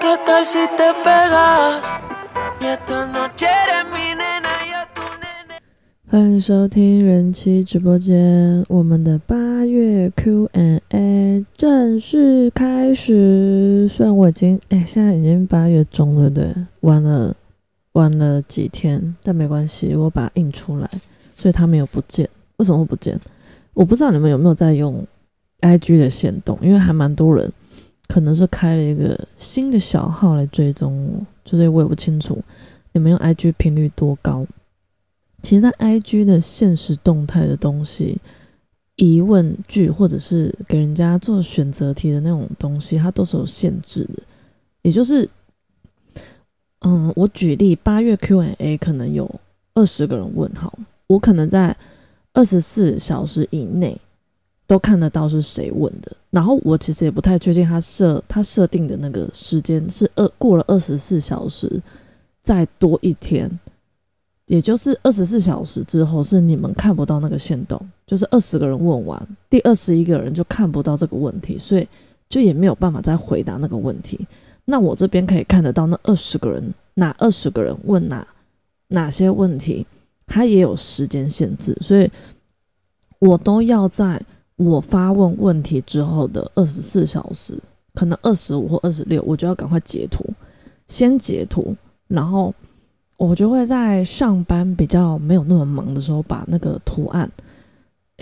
¿Qué tal si te pegas? Y esta noche eres mi nena, yo tu nene. 欢迎收听人妻直播间，我们的八月 Q&A 正式开始。虽然我已经哎、现在已经八月中了，对不对，晚了晚了几天，但没关系，我把它印出来，所以它没有不见。为什么会不见？我不知道你们有没有在用 IG 的限动，因为还蛮多人可能是开了一个新的小号来追踪我，就是我也不清楚你们用 IG 频率多高。其实，在 IG 的现实动态的东西，疑问句或者是给人家做选择题的那种东西，它都是有限制的。也就是，嗯，我举例，八月 Q&A 可能有二十个人问号，我可能在二十四小时以内都看得到是谁问的。然后我其实也不太确定他设他设定的那个时间是二过了二十四小时再多一天。也就是二十四小时之后，是你们看不到那个线动，就是二十个人问完，第二十一个人就看不到这个问题，所以就也没有办法再回答那个问题。那我这边可以看得到那二十个人，哪二十个人问哪哪些问题，他也有时间限制，所以我都要在我发问问题之后的二十四小时，可能二十五或二十六，我就要赶快截图，先截图，然后。我就会在上班比较没有那么忙的时候，把那个图案，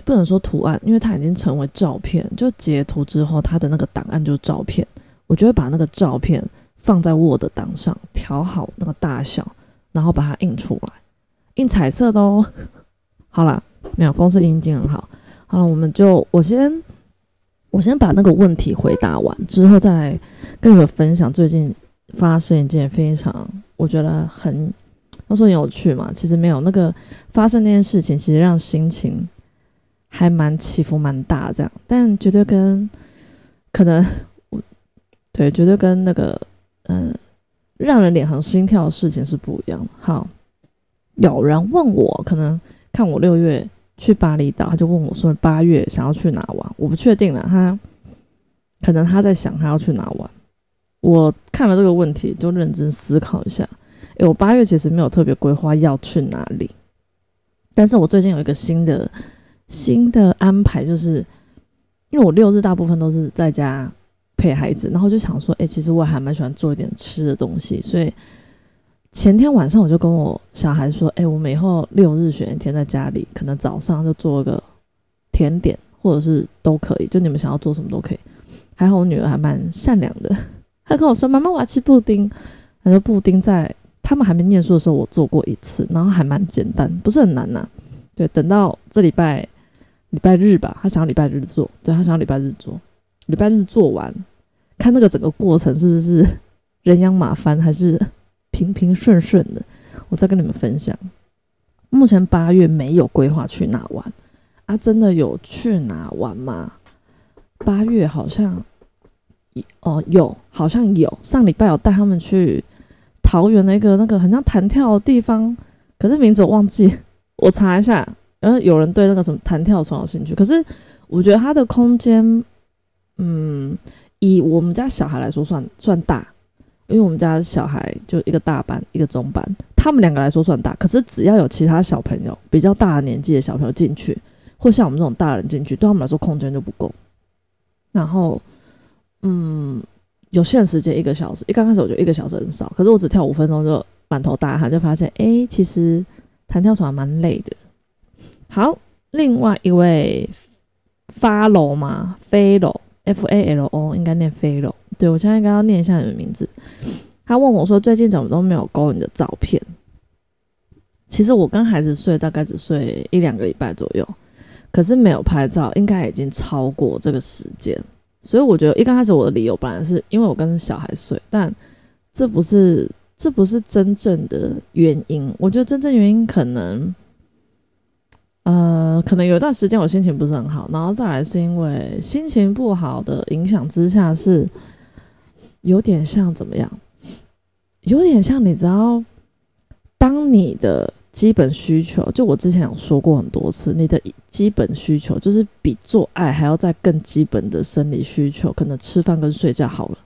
不能说图案，因为它已经成为照片，就截图之后，它的那个档案就是照片。我就会把那个照片放在 Word 档上，调好那个大小，然后把它印出来，印彩色的哦。好啦，没有，公司印经很好。好了，我们就我先我先把那个问题回答完之后，再来跟你们分享最近发生一件非常我觉得很。他说有趣嘛，其实没有那个发生那件事情，其实让心情还蛮起伏蛮大这样，但绝对跟可能我对绝对跟那个嗯让人脸红心跳的事情是不一样的。好，有人问我，可能看我六月去巴厘岛，他就问我说八月想要去哪玩，我不确定了，他可能他在想他要去哪玩。我看了这个问题，就认真思考一下。诶，我八月其实没有特别规划要去哪里，但是我最近有一个新的新的安排，就是因为我六日大部分都是在家陪孩子，然后就想说，诶，其实我还蛮喜欢做一点吃的东西，所以前天晚上我就跟我小孩说，诶，我们以后六日选一天在家里，可能早上就做个甜点，或者是都可以，就你们想要做什么都可以。还好我女儿还蛮善良的，她跟我说，妈妈我要吃布丁，她说布丁在。他们还没念书的时候，我做过一次，然后还蛮简单，不是很难呐。对，等到这礼拜礼拜日吧，他想要礼拜日做，对他想要礼拜日做，礼拜日做完，看那个整个过程是不是 人仰马翻，还是 平平顺顺的，我再跟你们分享。目前八月没有规划去哪玩啊？真的有去哪玩吗？八月好像哦有，好像有，上礼拜有带他们去。桃园那个那个很像弹跳的地方，可是名字我忘记，我查一下。然后有人对那个什么弹跳床有兴趣，可是我觉得它的空间，嗯，以我们家小孩来说算算大，因为我们家小孩就一个大班一个中班，他们两个来说算大。可是只要有其他小朋友比较大的年纪的小朋友进去，或像我们这种大人进去，对他们来说空间就不够。然后，嗯。有限时间一个小时，一刚开始我觉得一个小时很少，可是我只跳五分钟就满头大汗，就发现哎，其实弹跳床蛮累的。好，另外一位 follow 吗？follow，f a l o，应该念 follow。对我现在应该要念一下你的名字。他问我说，最近怎么都没有勾你的照片？其实我跟孩子睡大概只睡一两个礼拜左右，可是没有拍照，应该已经超过这个时间。所以我觉得一刚开始我的理由本来是因为我跟小孩睡，但这不是这不是真正的原因。我觉得真正原因可能，呃，可能有一段时间我心情不是很好，然后再来是因为心情不好的影响之下，是有点像怎么样？有点像你知道，当你的。基本需求，就我之前有说过很多次，你的基本需求就是比做爱还要再更基本的生理需求，可能吃饭跟睡觉好了。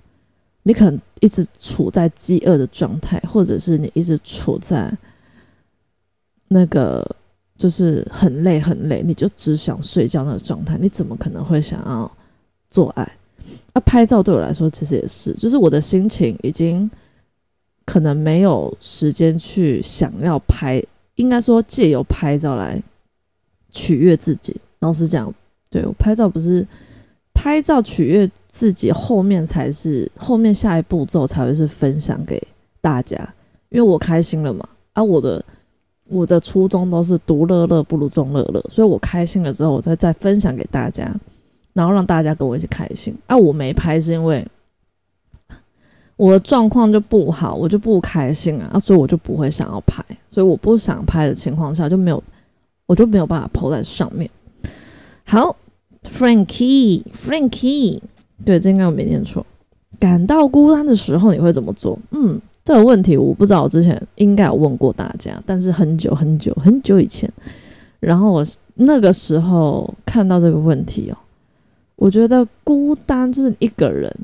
你可能一直处在饥饿的状态，或者是你一直处在那个就是很累很累，你就只想睡觉那个状态，你怎么可能会想要做爱？啊，拍照对我来说其实也是，就是我的心情已经可能没有时间去想要拍，应该说借由拍照来取悦自己。老实讲，对我拍照不是。拍照取悦自己，后面才是后面下一步骤才会是分享给大家，因为我开心了嘛。啊，我的我的初衷都是独乐乐不如众乐乐，所以我开心了之后，我再再分享给大家，然后让大家跟我一起开心。啊，我没拍是因为我的状况就不好，我就不开心啊，所以我就不会想要拍，所以我不想拍的情况下就没有，我就没有办法 PO 在上面。好。Frankie，Frankie，对，这应该我没念错。感到孤单的时候，你会怎么做？嗯，这个问题我不知道，我之前应该有问过大家，但是很久很久很久以前，然后我那个时候看到这个问题哦，我觉得孤单就是一个人，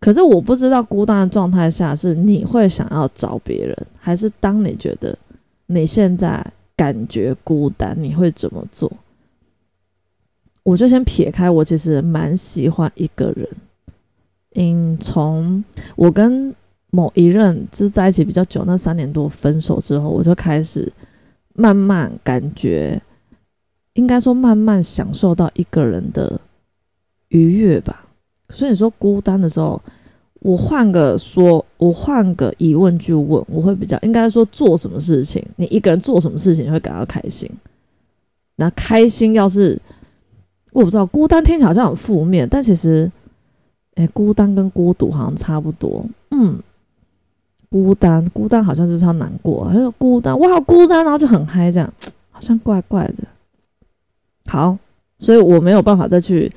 可是我不知道孤单的状态下是你会想要找别人，还是当你觉得你现在感觉孤单，你会怎么做？我就先撇开，我其实蛮喜欢一个人。嗯，从我跟某一任就是在一起比较久，那三年多分手之后，我就开始慢慢感觉，应该说慢慢享受到一个人的愉悦吧。所以你说孤单的时候，我换个说，我换个疑问句问，我会比较应该说做什么事情，你一个人做什么事情会感到开心？那开心要是。我不知道孤单听起来好像很负面，但其实，哎，孤单跟孤独好像差不多。嗯，孤单，孤单好像就是超难过，还有孤单，我好孤单，然后就很嗨，这样好像怪怪的。好，所以我没有办法再去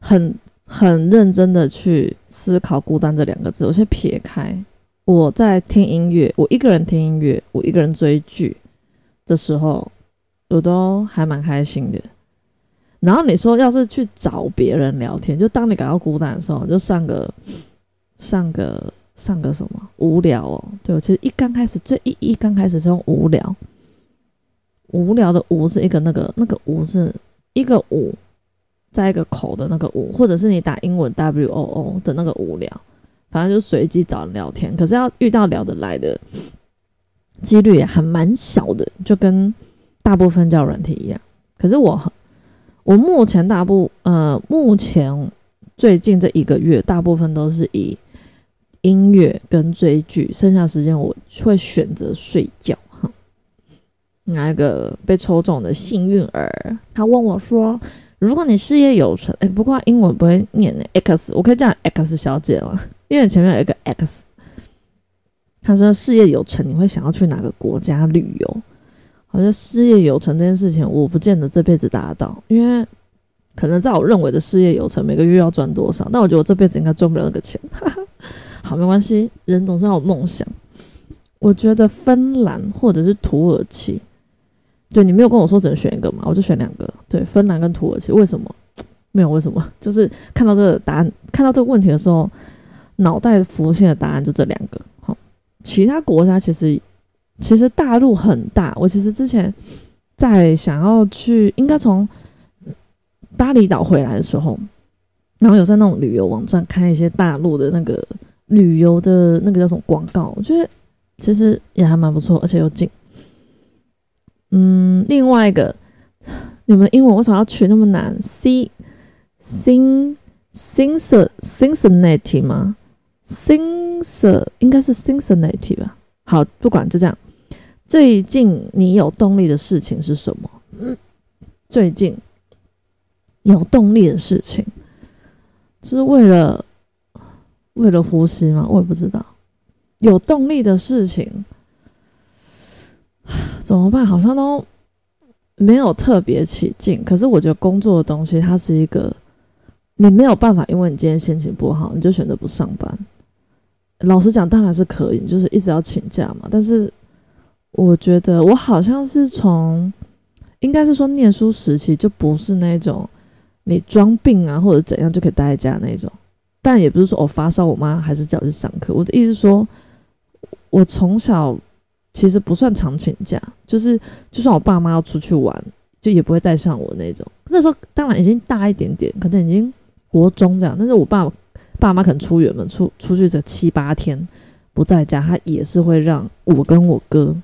很很认真的去思考孤单这两个字。我先撇开，我在听音乐，我一个人听音乐，我一个人追剧的时候，我都还蛮开心的。然后你说，要是去找别人聊天，就当你感到孤单的时候，就上个上个上个什么无聊哦？对，我其实一刚开始最一一刚开始是用无聊，无聊的无是一个那个那个无是一个五，在一个口的那个五，或者是你打英文 W O O 的那个无聊，反正就随机找人聊天。可是要遇到聊得来的几率还蛮小的，就跟大部分叫软体一样。可是我。我目前大部呃，目前最近这一个月，大部分都是以音乐跟追剧，剩下时间我会选择睡觉。哈，拿一个被抽中的幸运儿，他问我说：“如果你事业有成，哎，不过英文不会念呢，X，我可以叫 X 小姐吗？因为前面有一个 X。”他说：“事业有成，你会想要去哪个国家旅游？”好像事业有成这件事情，我不见得这辈子达到，因为可能在我认为的事业有成，每个月要赚多少，但我觉得我这辈子应该赚不了那个钱。好，没关系，人总是要有梦想。我觉得芬兰或者是土耳其，对你没有跟我说只能选一个嘛，我就选两个。对，芬兰跟土耳其，为什么？没有为什么，就是看到这个答案，看到这个问题的时候，脑袋浮现的答案就这两个。好，其他国家其实。其实大陆很大，我其实之前在想要去，应该从巴厘岛回来的时候，然后有在那种旅游网站看一些大陆的那个旅游的那个叫什么广告，我觉得其实也还蛮不错，而且又近。嗯，另外一个，你们英文为什么要取那么难？C Sing Singer Cincinnati 吗？Singer 应该是 Cincinnati 吧。好，不管就这样。最近你有动力的事情是什么？最近有动力的事情，就是为了为了呼吸吗？我也不知道。有动力的事情 怎么办？好像都没有特别起劲。可是我觉得工作的东西，它是一个你没有办法，因为你今天心情不好，你就选择不上班。老实讲，当然是可以，就是一直要请假嘛。但是。我觉得我好像是从，应该是说念书时期就不是那种你装病啊或者怎样就可以待在家那种。但也不是说我发烧，我妈还是叫我去上课。我的意思是说，我从小其实不算常请假，就是就算我爸妈要出去玩，就也不会带上我那种。那时候当然已经大一点点，可能已经国中这样，但是我爸爸妈可能出远门出出去这七八天不在家，他也是会让我跟我哥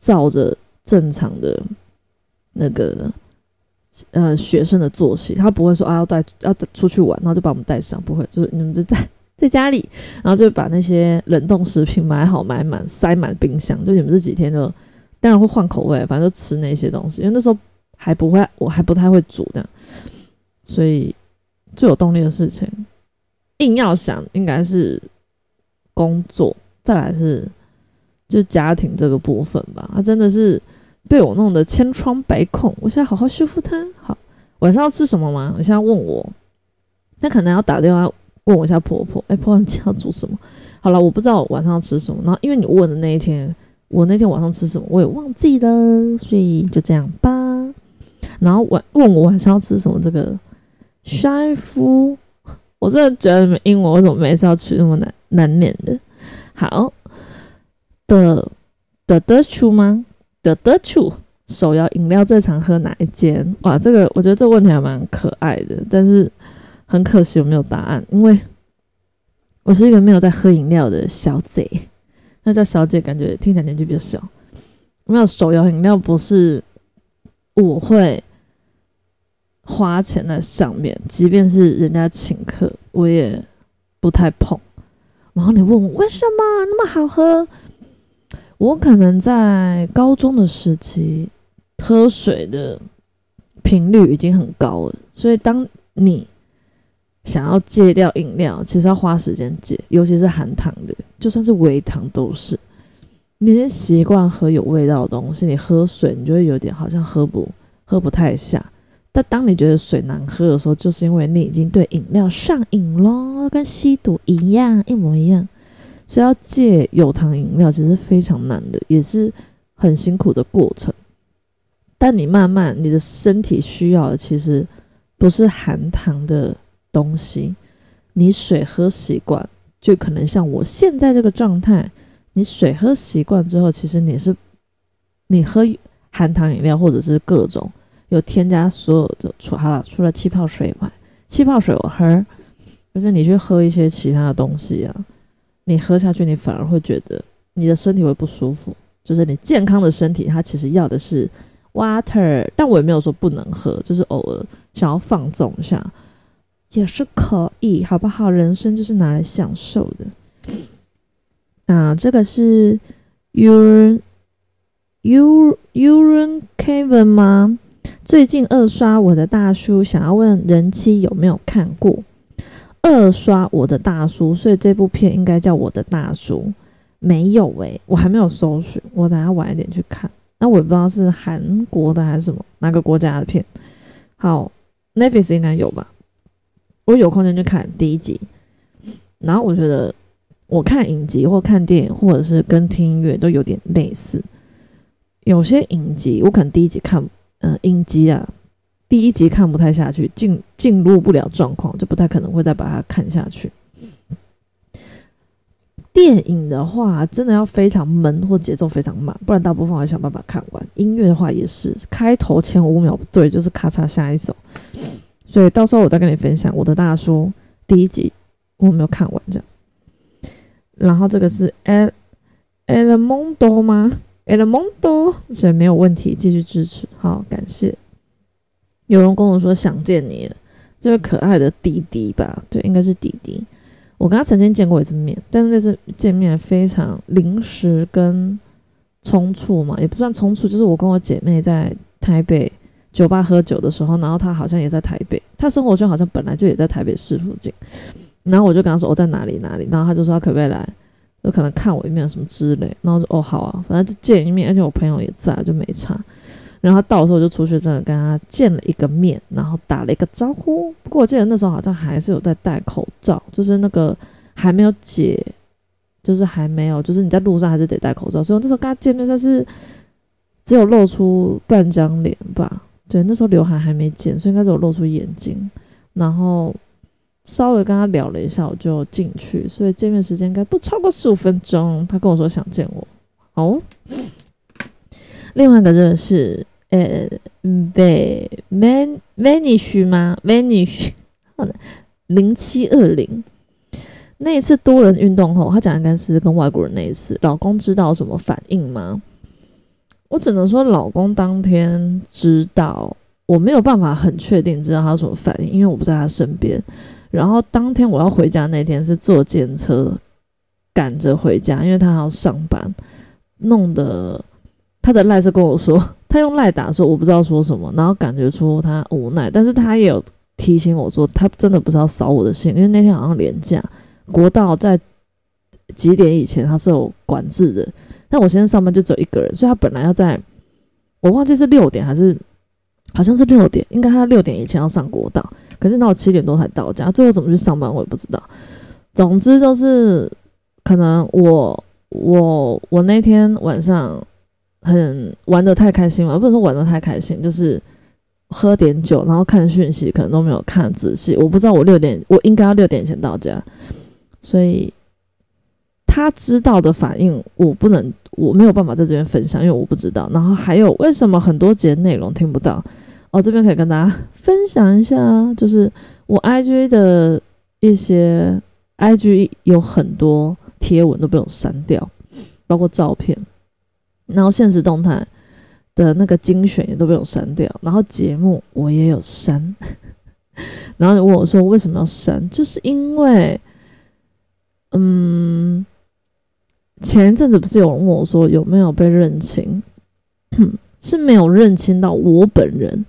照着正常的那个呃学生的作息，他不会说啊要带要出去玩，然后就把我们带上，不会，就是你们就在在家里，然后就把那些冷冻食品买好买满塞满冰箱，就你们这几天就当然会换口味，反正就吃那些东西，因为那时候还不会，我还不太会煮这样，所以最有动力的事情，硬要想应该是工作，再来是就家庭这个部分吧，他真的是。被我弄得千疮百孔，我现在好好修复它。好，晚上要吃什么吗？你现在问我，那可能要打电话问我一下婆婆。哎，婆婆，你今天要煮什么？好了，我不知道晚上要吃什么。然后因为你问的那一天，我那天晚上吃什么我也忘记了，所以就这样吧。然后晚问我晚上要吃什么，这个帅夫，我真的觉得英文为什么每次要取那么难难免的？好的的的出吗？的的处手摇饮料最常喝哪一间？哇，这个我觉得这个问题还蛮可爱的，但是很可惜我没有答案，因为我是一个没有在喝饮料的小姐。那叫小姐，感觉听起来年纪比较小。没有手摇饮料不是我会花钱在上面，即便是人家请客，我也不太碰。然后你问我为什么那么好喝？我可能在高中的时期喝水的频率已经很高了，所以当你想要戒掉饮料，其实要花时间戒，尤其是含糖的，就算是微糖都是。你先习惯喝有味道的东西，你喝水你就会有点好像喝不喝不太下。但当你觉得水难喝的时候，就是因为你已经对饮料上瘾咯，跟吸毒一样，一模一样。所以要戒有糖饮料，其实非常难的，也是很辛苦的过程。但你慢慢，你的身体需要的其实不是含糖的东西。你水喝习惯，就可能像我现在这个状态。你水喝习惯之后，其实你是你喝含糖饮料，或者是各种有添加所有的除好了，除了气泡水以外，气泡水我喝，就是你去喝一些其他的东西啊。你喝下去，你反而会觉得你的身体会不舒服。就是你健康的身体，它其实要的是 water，但我也没有说不能喝，就是偶尔想要放纵一下也是可以，好不好？人生就是拿来享受的。啊，这个是 Urn Ur Urn Kevin 吗？最近二刷我的大叔，想要问人妻有没有看过。二刷我的大叔，所以这部片应该叫我的大叔。没有诶，我还没有搜寻，我等下晚一点去看。那我也不知道是韩国的还是什么哪个国家的片。好，Netflix 应该有吧？我有空间去看第一集。然后我觉得我看影集或看电影，或者是跟听音乐都有点类似。有些影集我可能第一集看，呃，影集啊。第一集看不太下去，进进入不了状况，就不太可能会再把它看下去。电影的话，真的要非常闷或节奏非常慢，不然大部分会想办法看完。音乐的话也是，开头前五秒不对，就是咔嚓下一首。所以到时候我再跟你分享我的大叔第一集我没有看完这样。然后这个是 El El Mundo 吗？El Mundo，所以没有问题，继续支持，好，感谢。有人跟我说想见你，这位可爱的弟弟吧？对，应该是弟弟。我跟他曾经见过一次面，但是那次见面非常临时跟匆促嘛，也不算匆促，就是我跟我姐妹在台北酒吧喝酒的时候，然后他好像也在台北，他生活圈好像本来就也在台北市附近，然后我就跟他说我在哪里哪里，然后他就说他可不可以来，有可能看我一面什么之类，然后说哦好啊，反正就见一面，而且我朋友也在，就没差。然后到时候就出去，真的跟他见了一个面，然后打了一个招呼。不过我记得那时候好像还是有在戴口罩，就是那个还没有解，就是还没有，就是你在路上还是得戴口罩。所以我那时候跟他见面算是只有露出半张脸吧。对，那时候刘海还没剪，所以应该只有露出眼睛。然后稍微跟他聊了一下，我就进去，所以见面时间应该不超过十五分钟。他跟我说想见我，哦。另外一个真的是呃，v man vanish 吗？vanish 零七二零。那一次多人运动后，他讲应该是跟外国人那一次。老公知道什么反应吗？我只能说，老公当天知道，我没有办法很确定知道他什么反应，因为我不在他身边。然后当天我要回家那天是坐电车赶着回家，因为他还要上班，弄得他的赖是跟我说，他用赖打说我不知道说什么，然后感觉出他无奈，但是他也有提醒我说，他真的不是要扫我的兴，因为那天好像连假，国道在几点以前他是有管制的，但我现在上班就只有一个人，所以他本来要在，我忘记是六点还是。好像是六点，应该他六点以前要上国道，可是到七点多才到家，最后怎么去上班我也不知道。总之就是，可能我我我那天晚上很玩的太开心了，不能说玩的太开心，就是喝点酒，然后看讯息，可能都没有看仔细。我不知道我六点我应该要六点前到家，所以他知道的反应我不能，我没有办法在这边分享，因为我不知道。然后还有为什么很多节内容听不到？哦，这边可以跟大家分享一下，就是我 IG 的一些 IG 有很多贴文都被我删掉，包括照片，然后现实动态的那个精选也都被我删掉，然后节目我也有删，然后你问我说为什么要删，就是因为，嗯，前一阵子不是有人问我说有没有被认清，是没有认清到我本人。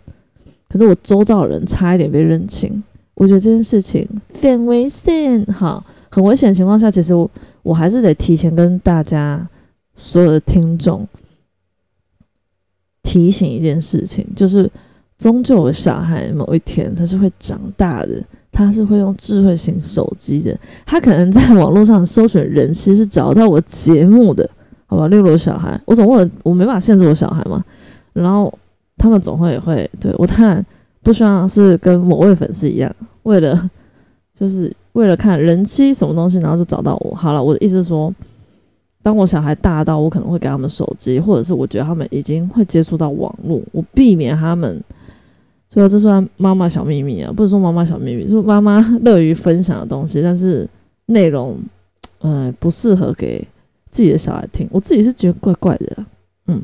可是我周遭的人差一点被认清，我觉得这件事情很危险，哈，很危险的情况下，其实我我还是得提前跟大家所有的听众提醒一件事情，就是终究有小孩某一天他是会长大的，他是会用智慧型手机的，他可能在网络上搜寻人，其实是找到我节目的，好吧？例如小孩，我总问，我没办法限制我小孩嘛，然后。他们总会也会对我当然不希望是跟某位粉丝一样，为了就是为了看人妻什么东西，然后就找到我。好了，我的意思是说，当我小孩大到我可能会给他们手机，或者是我觉得他们已经会接触到网络，我避免他们。所以这算妈妈小秘密啊，不是说妈妈小秘密，是妈妈 乐于分享的东西，但是内容呃不适合给自己的小孩听。我自己是觉得怪怪的，嗯。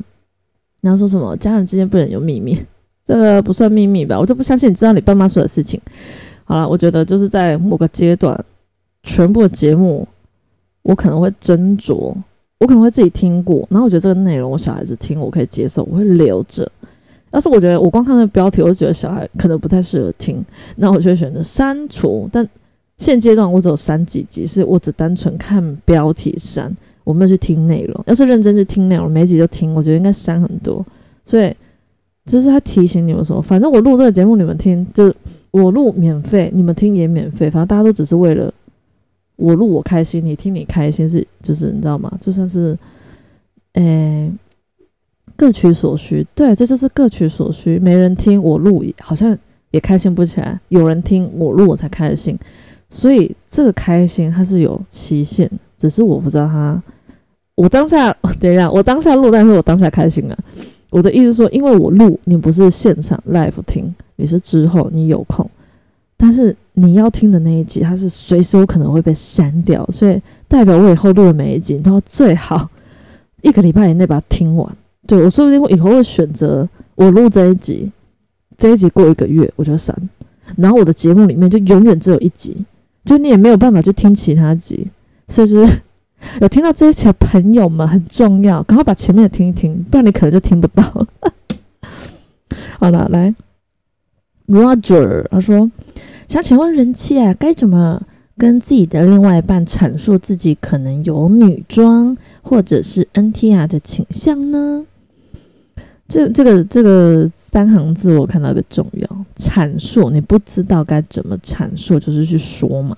你要说什么？家人之间不能有秘密，这个不算秘密吧？我就不相信你知道你爸妈说的事情。好了，我觉得就是在某个阶段，全部的节目我可能会斟酌，我可能会自己听过，然后我觉得这个内容我小孩子听我可以接受，我会留着。要是我觉得我光看那个标题，我就觉得小孩可能不太适合听，那我就会选择删除。但现阶段我只有删几集，是我只单纯看标题删。我没有去听内容，要是认真去听内容，每集都听，我觉得应该删很多。所以这是他提醒你们说，反正我录这个节目你们听，就我录免费，你们听也免费，反正大家都只是为了我录我开心，你听你开心是就是你知道吗？就算是诶各取所需，对，这就是各取所需。没人听我录，好像也开心不起来；有人听我录，我才开心。所以这个开心它是有期限。只是我不知道它，我当下等一下，我当下录，但是我当下开心了。我的意思说，因为我录，你不是现场 live 听，你是之后你有空，但是你要听的那一集，它是随时有可能会被删掉，所以代表我以后录的每一集，都要最好一个礼拜以内把它听完。对我说不定我以后会选择我录这一集，这一集过一个月我就删，然后我的节目里面就永远只有一集，就你也没有办法去听其他集。所以是有听到这一期的朋友们很重要，赶快把前面的听一听，不然你可能就听不到了。好了，来，Roger，他说想请问人妻啊，该怎么跟自己的另外一半阐述自己可能有女装或者是 NTR 的倾向呢？这、这个、这个三行字我看到一个重要，阐述，你不知道该怎么阐述，就是去说嘛。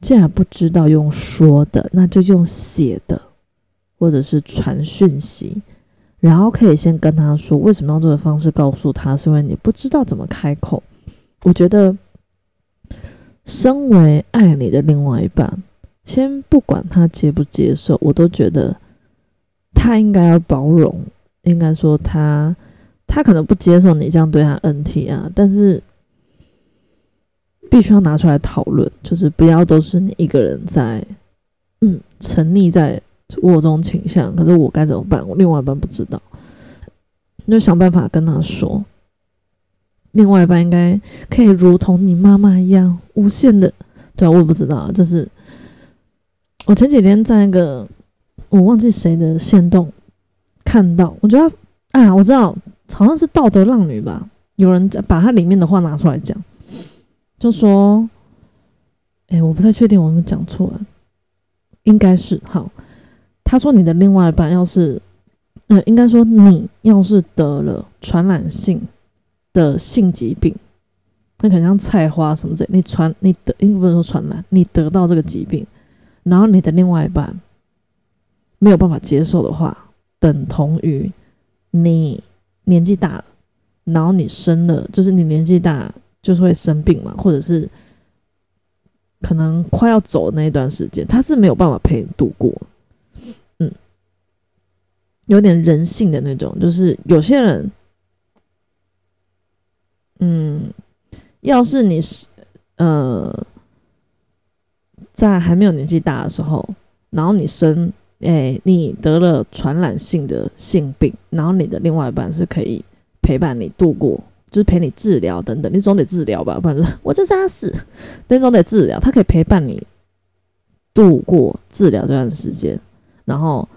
既然不知道用说的，那就用写的，或者是传讯息，然后可以先跟他说为什么用这个方式告诉他，是因为你不知道怎么开口。我觉得身为爱你的另外一半，先不管他接不接受，我都觉得他应该要包容。应该说他他可能不接受你这样对他 NT 啊，但是必须要拿出来讨论，就是不要都是你一个人在嗯沉溺在我这种倾向，可是我该怎么办？我另外一半不知道，你就想办法跟他说。另外一半应该可以如同你妈妈一样无限的，对啊，我也不知道，就是我前几天在那个我忘记谁的线动看到，我觉得啊，我知道好像是道德浪女吧，有人在把它里面的话拿出来讲，就说，哎，我不太确定我们讲错了，应该是好，他说你的另外一半要是，呃，应该说你要是得了传染性。的性疾病，那可能像菜花什么之类，你传你得，应该不能说传染，你得到这个疾病，然后你的另外一半没有办法接受的话，等同于你年纪大了，然后你生了，就是你年纪大就是会生病嘛，或者是可能快要走的那一段时间，他是没有办法陪你度过，嗯，有点人性的那种，就是有些人。嗯，要是你是呃，在还没有年纪大的时候，然后你生，哎，你得了传染性的性病，然后你的另外一半是可以陪伴你度过，就是陪你治疗等等，你总得治疗吧，不然我就是要死，你总得治疗，他可以陪伴你度过治疗这段时间，然后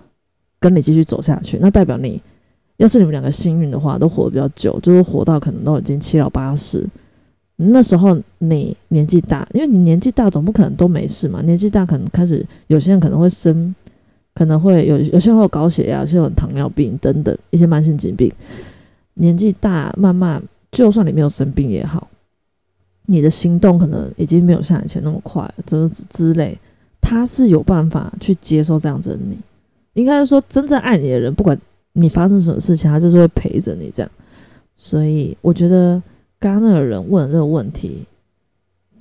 跟你继续走下去，那代表你。要是你们两个幸运的话，都活得比较久，就是活到可能都已经七老八十。那时候你年纪大，因为你年纪大，总不可能都没事嘛。年纪大可能开始，有些人可能会生，可能会有有些人会有高血压，有些人有糖尿病等等一些慢性疾病。年纪大，慢慢就算你没有生病也好，你的心动可能已经没有像以前那么快，之之类，他是有办法去接受这样子的你。应该是说，真正爱你的人，不管。你发生什么事情，他就是会陪着你这样，所以我觉得刚刚那个人问的这个问题，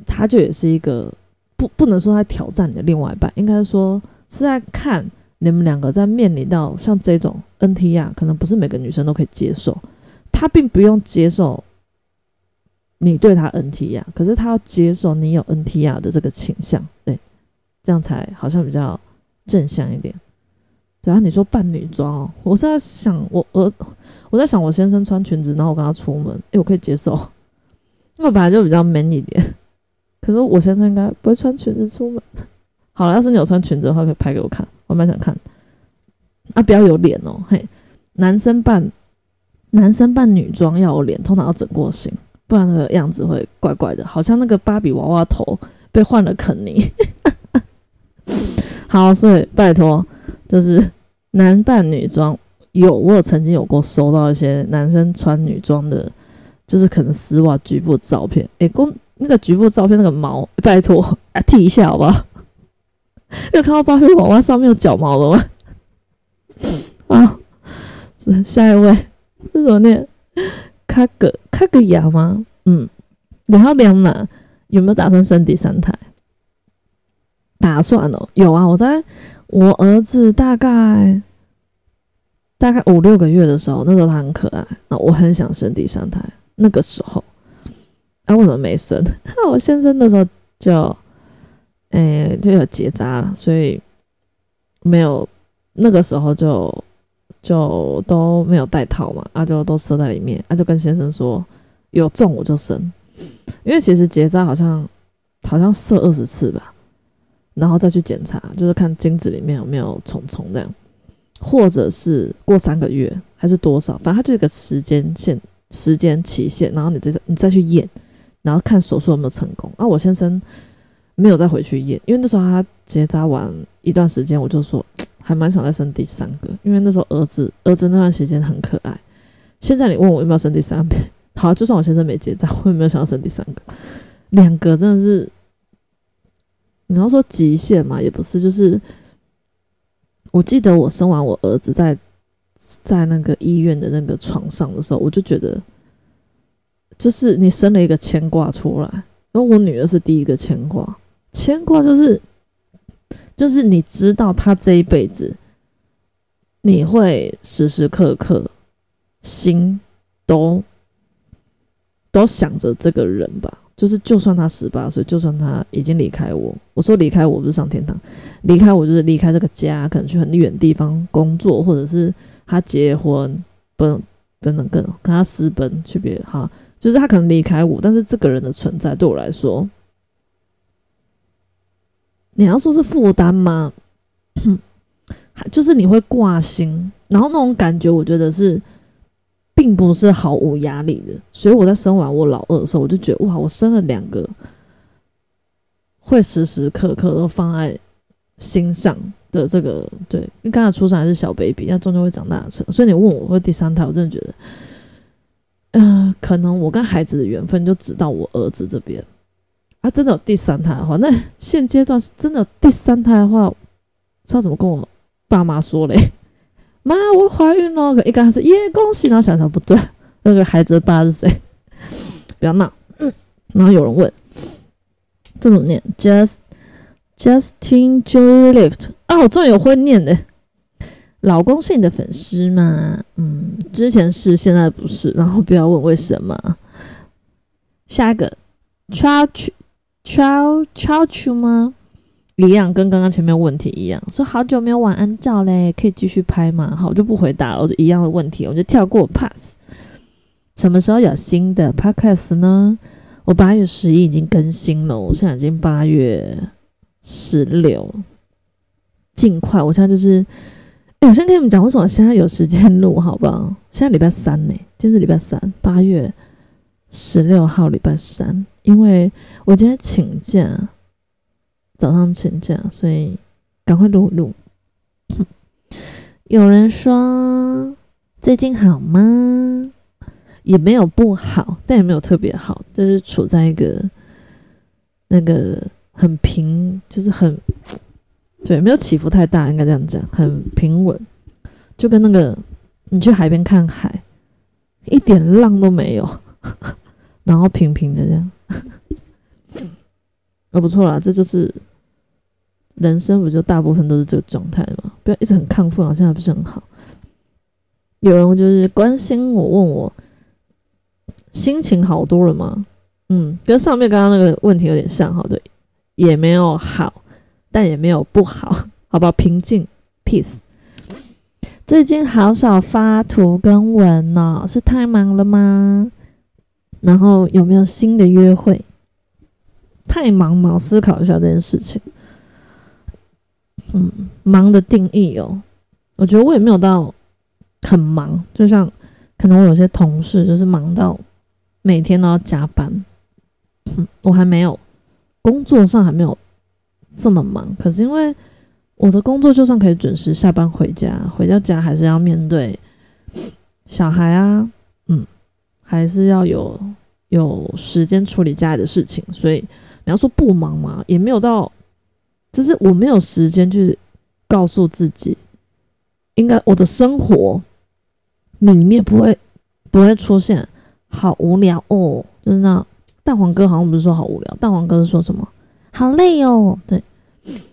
他就也是一个不不能说他挑战你的另外一半，应该说是在看你们两个在面临到像这种 NT 啊，可能不是每个女生都可以接受，他并不用接受你对他 NT 啊，可是他要接受你有 NT 啊的这个倾向，对，这样才好像比较正向一点。对啊，你说扮女装哦，我是在想我我我在想我先生穿裙子，然后我跟他出门，诶，我可以接受，因为我本来就比较 man 一点。可是我先生应该不会穿裙子出门。好了，要是你有穿裙子的话，可以拍给我看，我蛮想看。啊，不要有脸哦，嘿，男生扮男生扮女装要有脸，通常要整过型，不然那个样子会怪怪的，好像那个芭比娃娃头被换了肯尼。好，所以拜托。就是男扮女装有，我有曾经有过收到一些男生穿女装的，就是可能丝袜局部照片。哎，公那个局部照片那个毛，拜托啊剃一下好不好？有 看到芭比娃娃上面有脚毛了吗？啊，是下一位是什么念？卡个卡个牙吗？嗯，然后两码有没有打算生第三胎？打算哦，有啊，我在。我儿子大概大概五六个月的时候，那时候他很可爱，那我很想生第三胎。那个时候，啊，为什么没生？那 我先生那时候就，诶，就有结扎了，所以没有。那个时候就就都没有带套嘛，啊，就都塞在里面，啊，就跟先生说有中我就生，因为其实结扎好像好像射二十次吧。然后再去检查，就是看精子里面有没有虫虫这样，或者是过三个月还是多少，反正它这个时间线、时间期限，然后你再你再去验，然后看手术有没有成功。啊，我先生没有再回去验，因为那时候他结扎完一段时间，我就说还蛮想再生第三个，因为那时候儿子儿子那段时间很可爱。现在你问我有没有生第三个，好，就算我先生没结扎，我也没有想要生第三个，两个真的是。你要说极限嘛，也不是，就是我记得我生完我儿子在在那个医院的那个床上的时候，我就觉得，就是你生了一个牵挂出来，然后我女儿是第一个牵挂，牵挂就是就是你知道她这一辈子，你会时时刻刻心都都想着这个人吧。就是就算他十八岁，就算他已经离开我，我说离开我不是上天堂，离开我就是离开这个家，可能去很远地方工作，或者是他结婚，不等等跟跟他私奔去别哈，就是他可能离开我，但是这个人的存在对我来说，你要说是负担吗？就是你会挂心，然后那种感觉，我觉得是。并不是毫无压力的，所以我在生完我老二的时候，我就觉得哇，我生了两个会时时刻刻都放在心上的这个，对，因为刚才出生还是小 baby，那终究会长大的，所以你问我会第三胎，我真的觉得，呃，可能我跟孩子的缘分就只到我儿子这边，啊，真的有第三胎的话，那现阶段是真的第三胎的话，知道怎么跟我爸妈说嘞？妈，我怀孕了！一开始耶，恭喜！然后想想不对，那个孩子的爸是谁？不要闹。嗯，然后有人问，这怎么念？Just Justin Joy Lift 啊，我终于有会念的。老公是你的粉丝吗？嗯，之前是，现在不是。然后不要问为什么。下一个，Chow Chow Chow Chow 吗？一样，跟刚刚前面问题一样，说好久没有晚安照嘞，可以继续拍吗？好，我就不回答了，我就一样的问题，我们就跳过 pass。什么时候有新的 podcast 呢？我八月十一已经更新了，我现在已经八月十六，尽快。我现在就是，哎，我先跟你们讲，为什么现在有时间录，好不好？现在礼拜三呢，今天是礼拜三，八月十六号礼拜三，因为我今天请假。早上请假，所以赶快录录。有人说最近好吗？也没有不好，但也没有特别好，就是处在一个那个很平，就是很对，没有起伏太大，应该这样讲，很平稳，就跟那个你去海边看海，一点浪都没有，然后平平的这样，哦，不错啦，这就是。人生不就大部分都是这个状态吗？不要一直很亢奋，好像还不是很好。有人就是关心我，问我心情好多了吗？嗯，跟上面刚刚那个问题有点像，哈，对，也没有好，但也没有不好，好不好？平静，peace。最近好少发图跟文呢，是太忙了吗？然后有没有新的约会？太忙吗？思考一下这件事情。嗯，忙的定义哦，我觉得我也没有到很忙，就像可能我有些同事就是忙到每天都要加班，我还没有工作上还没有这么忙。可是因为我的工作就算可以准时下班回家，回到家还是要面对小孩啊，嗯，还是要有有时间处理家里的事情，所以你要说不忙嘛，也没有到。就是我没有时间去告诉自己，应该我的生活里面不会不会出现好无聊哦。就是那蛋黄哥好像不是说好无聊，蛋黄哥是说什么好累哦。对，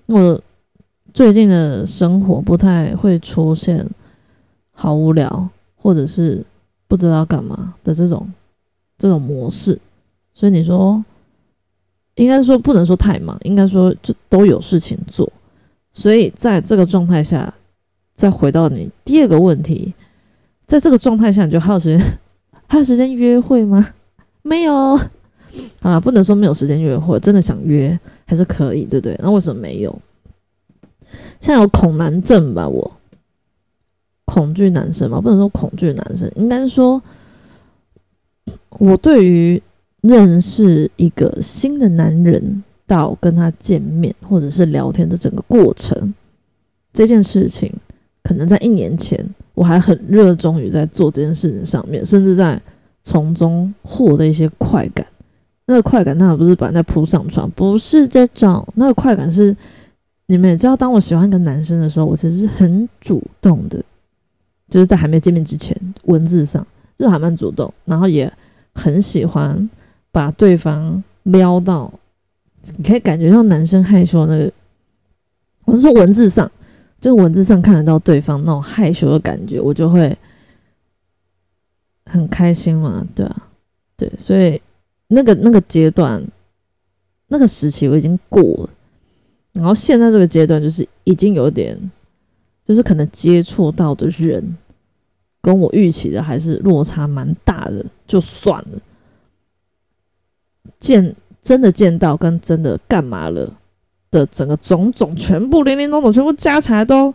我最近的生活不太会出现好无聊，或者是不知道干嘛的这种这种模式，所以你说。应该说不能说太忙，应该说就都有事情做，所以在这个状态下，再回到你第二个问题，在这个状态下，你就还有时间，还有时间约会吗？没有，好了，不能说没有时间约会，真的想约还是可以，对不对？那为什么没有？现在有恐男症吧？我恐惧男生嘛，不能说恐惧男生，应该说，我对于。认识一个新的男人，到跟他见面或者是聊天的整个过程，这件事情，可能在一年前我还很热衷于在做这件事情上面，甚至在从中获得一些快感。那个快感当然不是把人家扑上床，不是这种。那个快感是，你们也知道，当我喜欢一个男生的时候，我其实是很主动的，就是在还没见面之前，文字上就还蛮主动，然后也很喜欢。把对方撩到，你可以感觉到男生害羞那个。我是说文字上，就文字上看得到对方那种害羞的感觉，我就会很开心嘛，对啊，对，所以那个那个阶段，那个时期我已经过了，然后现在这个阶段就是已经有点，就是可能接触到的人跟我预期的还是落差蛮大的，就算了，见真的见到跟真的干嘛了。的整个种种，全部零零总总，全部加起来都，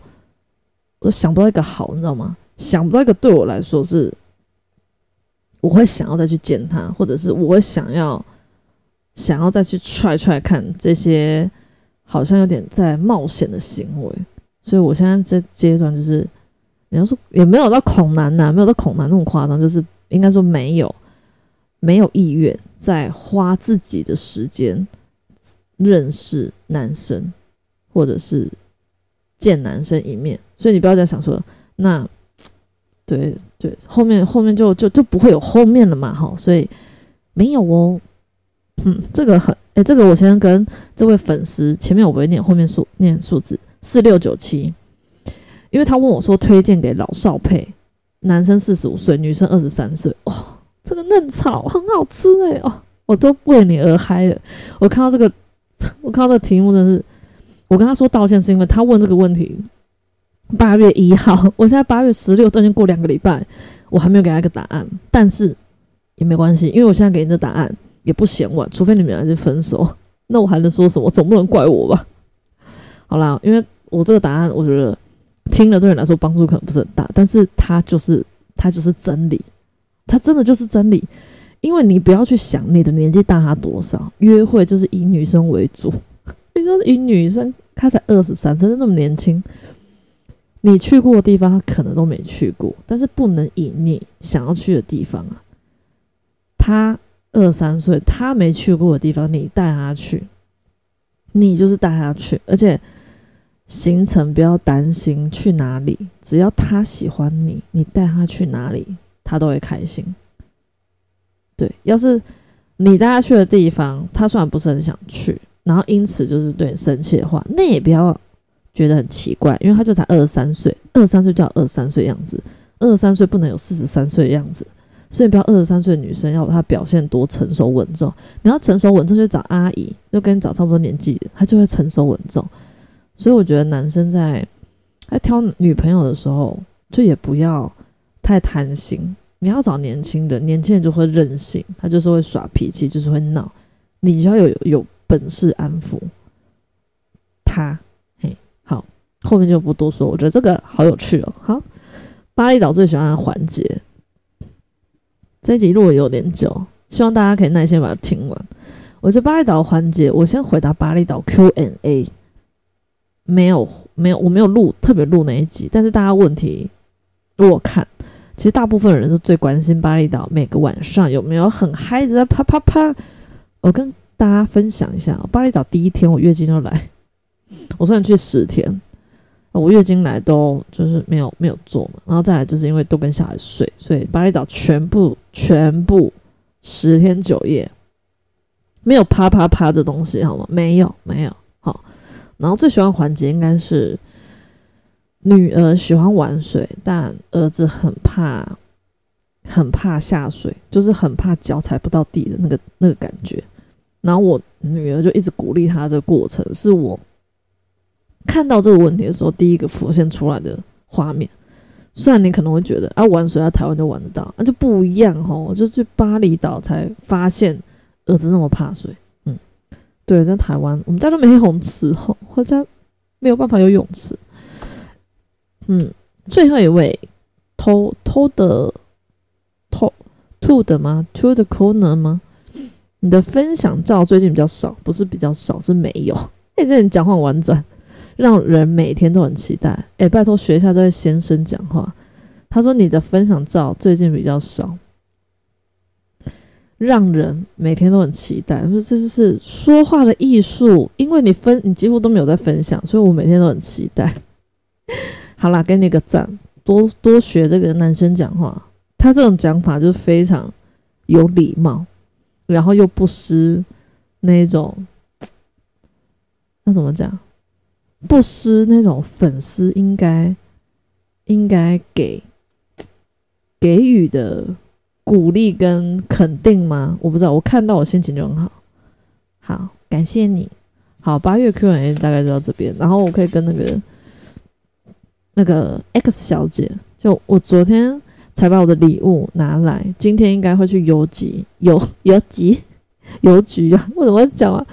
我想不到一个好，你知道吗？想不到一个对我来说是，我会想要再去见他，或者是我会想要想要再去踹踹看这些，好像有点在冒险的行为。所以我现在这阶段就是，你要说也没有到恐男呐，没有到恐男那么夸张，就是应该说没有没有意愿在花自己的时间。认识男生，或者是见男生一面，所以你不要再想说，那对对，后面后面就就就不会有后面了嘛，哈，所以没有哦，嗯，这个很，哎，这个我先跟这位粉丝前面我不会念，后面数念数字四六九七，因为他问我说推荐给老少配，男生四十五岁，女生二十三岁，哇，这个嫩草很好吃哎，哦，我都为你而嗨了，我看到这个。我看到这个题目真是，我跟他说道歉是因为他问这个问题，八月一号，我现在八月十六都已经过两个礼拜，我还没有给他一个答案，但是也没关系，因为我现在给你的答案也不嫌晚，除非你们俩就分手，那我还能说什么？总不能怪我吧？好啦，因为我这个答案，我觉得听了对你来说帮助可能不是很大，但是它就是它就是真理，它真的就是真理。因为你不要去想你的年纪大他多少，约会就是以女生为主。你说以女生，她才二十三真的，那么年轻，你去过的地方，她可能都没去过。但是不能以你想要去的地方啊，他二三岁，他没去过的地方，你带他去，你就是带他去，而且行程不要担心去哪里，只要他喜欢你，你带他去哪里，他都会开心。对，要是你带他去的地方，他虽然不是很想去，然后因此就是对你生气的话，那也不要觉得很奇怪，因为他就才二十三岁，二十三岁就要二十三岁样子，二十三岁不能有四十三岁的样子，所以不要二十三岁的女生要她表现多成熟稳重，你要成熟稳重就找阿姨，就跟你找差不多年纪的，她就会成熟稳重。所以我觉得男生在在挑女朋友的时候，就也不要太贪心。你要找年轻的，年轻人就会任性，他就是会耍脾气，就是会闹。你就要有有本事安抚他。嘿，好，后面就不多说。我觉得这个好有趣哦。好，巴厘岛最喜欢的环节，这一集录的有点久，希望大家可以耐心把它听完。我觉得巴厘岛环节，我先回答巴厘岛 Q&A，没有没有，我没有录特别录那一集，但是大家问题我看。其实大部分人都最关心巴厘岛每个晚上有没有很嗨，一直在啪啪啪。我跟大家分享一下，巴厘岛第一天我月经就来，我虽然去十天，我月经来都就是没有没有做嘛，然后再来就是因为都跟小孩睡，所以巴厘岛全部全部十天九夜没有啪啪啪这东西好吗？没有没有好，然后最喜欢环节应该是。女儿喜欢玩水，但儿子很怕，很怕下水，就是很怕脚踩不到地的那个那个感觉。然后我女儿就一直鼓励他，这个过程是我看到这个问题的时候第一个浮现出来的画面。虽然你可能会觉得啊，玩水在台湾就玩得到，那就不一样哦。我就去巴厘岛才发现儿子那么怕水。嗯，对，在台湾我们家都没泳池哦，我家没有办法有泳池。嗯，最后一位偷偷的偷 to 的吗？To the corner 吗？你的分享照最近比较少，不是比较少，是没有。哎，这你讲话婉转，让人每天都很期待。哎，拜托学一下这位先生讲话。他说你的分享照最近比较少，让人每天都很期待。说这就是说话的艺术，因为你分你几乎都没有在分享，所以我每天都很期待。好啦，给你个赞，多多学这个男生讲话，他这种讲法就非常有礼貌，然后又不失那种，那怎么讲？不失那种粉丝应该应该给给予的鼓励跟肯定吗？我不知道，我看到我心情就很好。好，感谢你。好，八月 Q&A 大概就到这边，然后我可以跟那个那个 X 小姐，就我昨天才把我的礼物拿来，今天应该会去邮局邮邮局邮局啊？我怎么讲啊？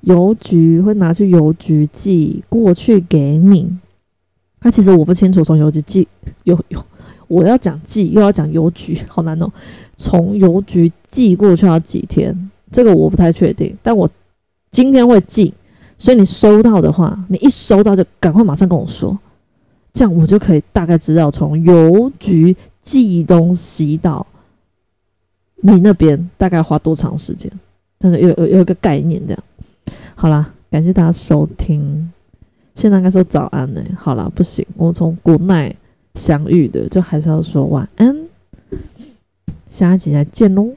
邮局会拿去邮局寄过去给你。那其实我不清楚，从邮局寄邮邮，我要讲寄又要讲邮局，好难哦。从邮局寄过去要几天？这个我不太确定，但我。今天会寄，所以你收到的话，你一收到就赶快马上跟我说，这样我就可以大概知道从邮局寄东西到你那边大概花多长时间，但是有有有个概念这样。好啦，感谢大家收听，现在应该说早安呢。好啦，不行，我从国内相遇的，就还是要说晚安，下一集再见喽。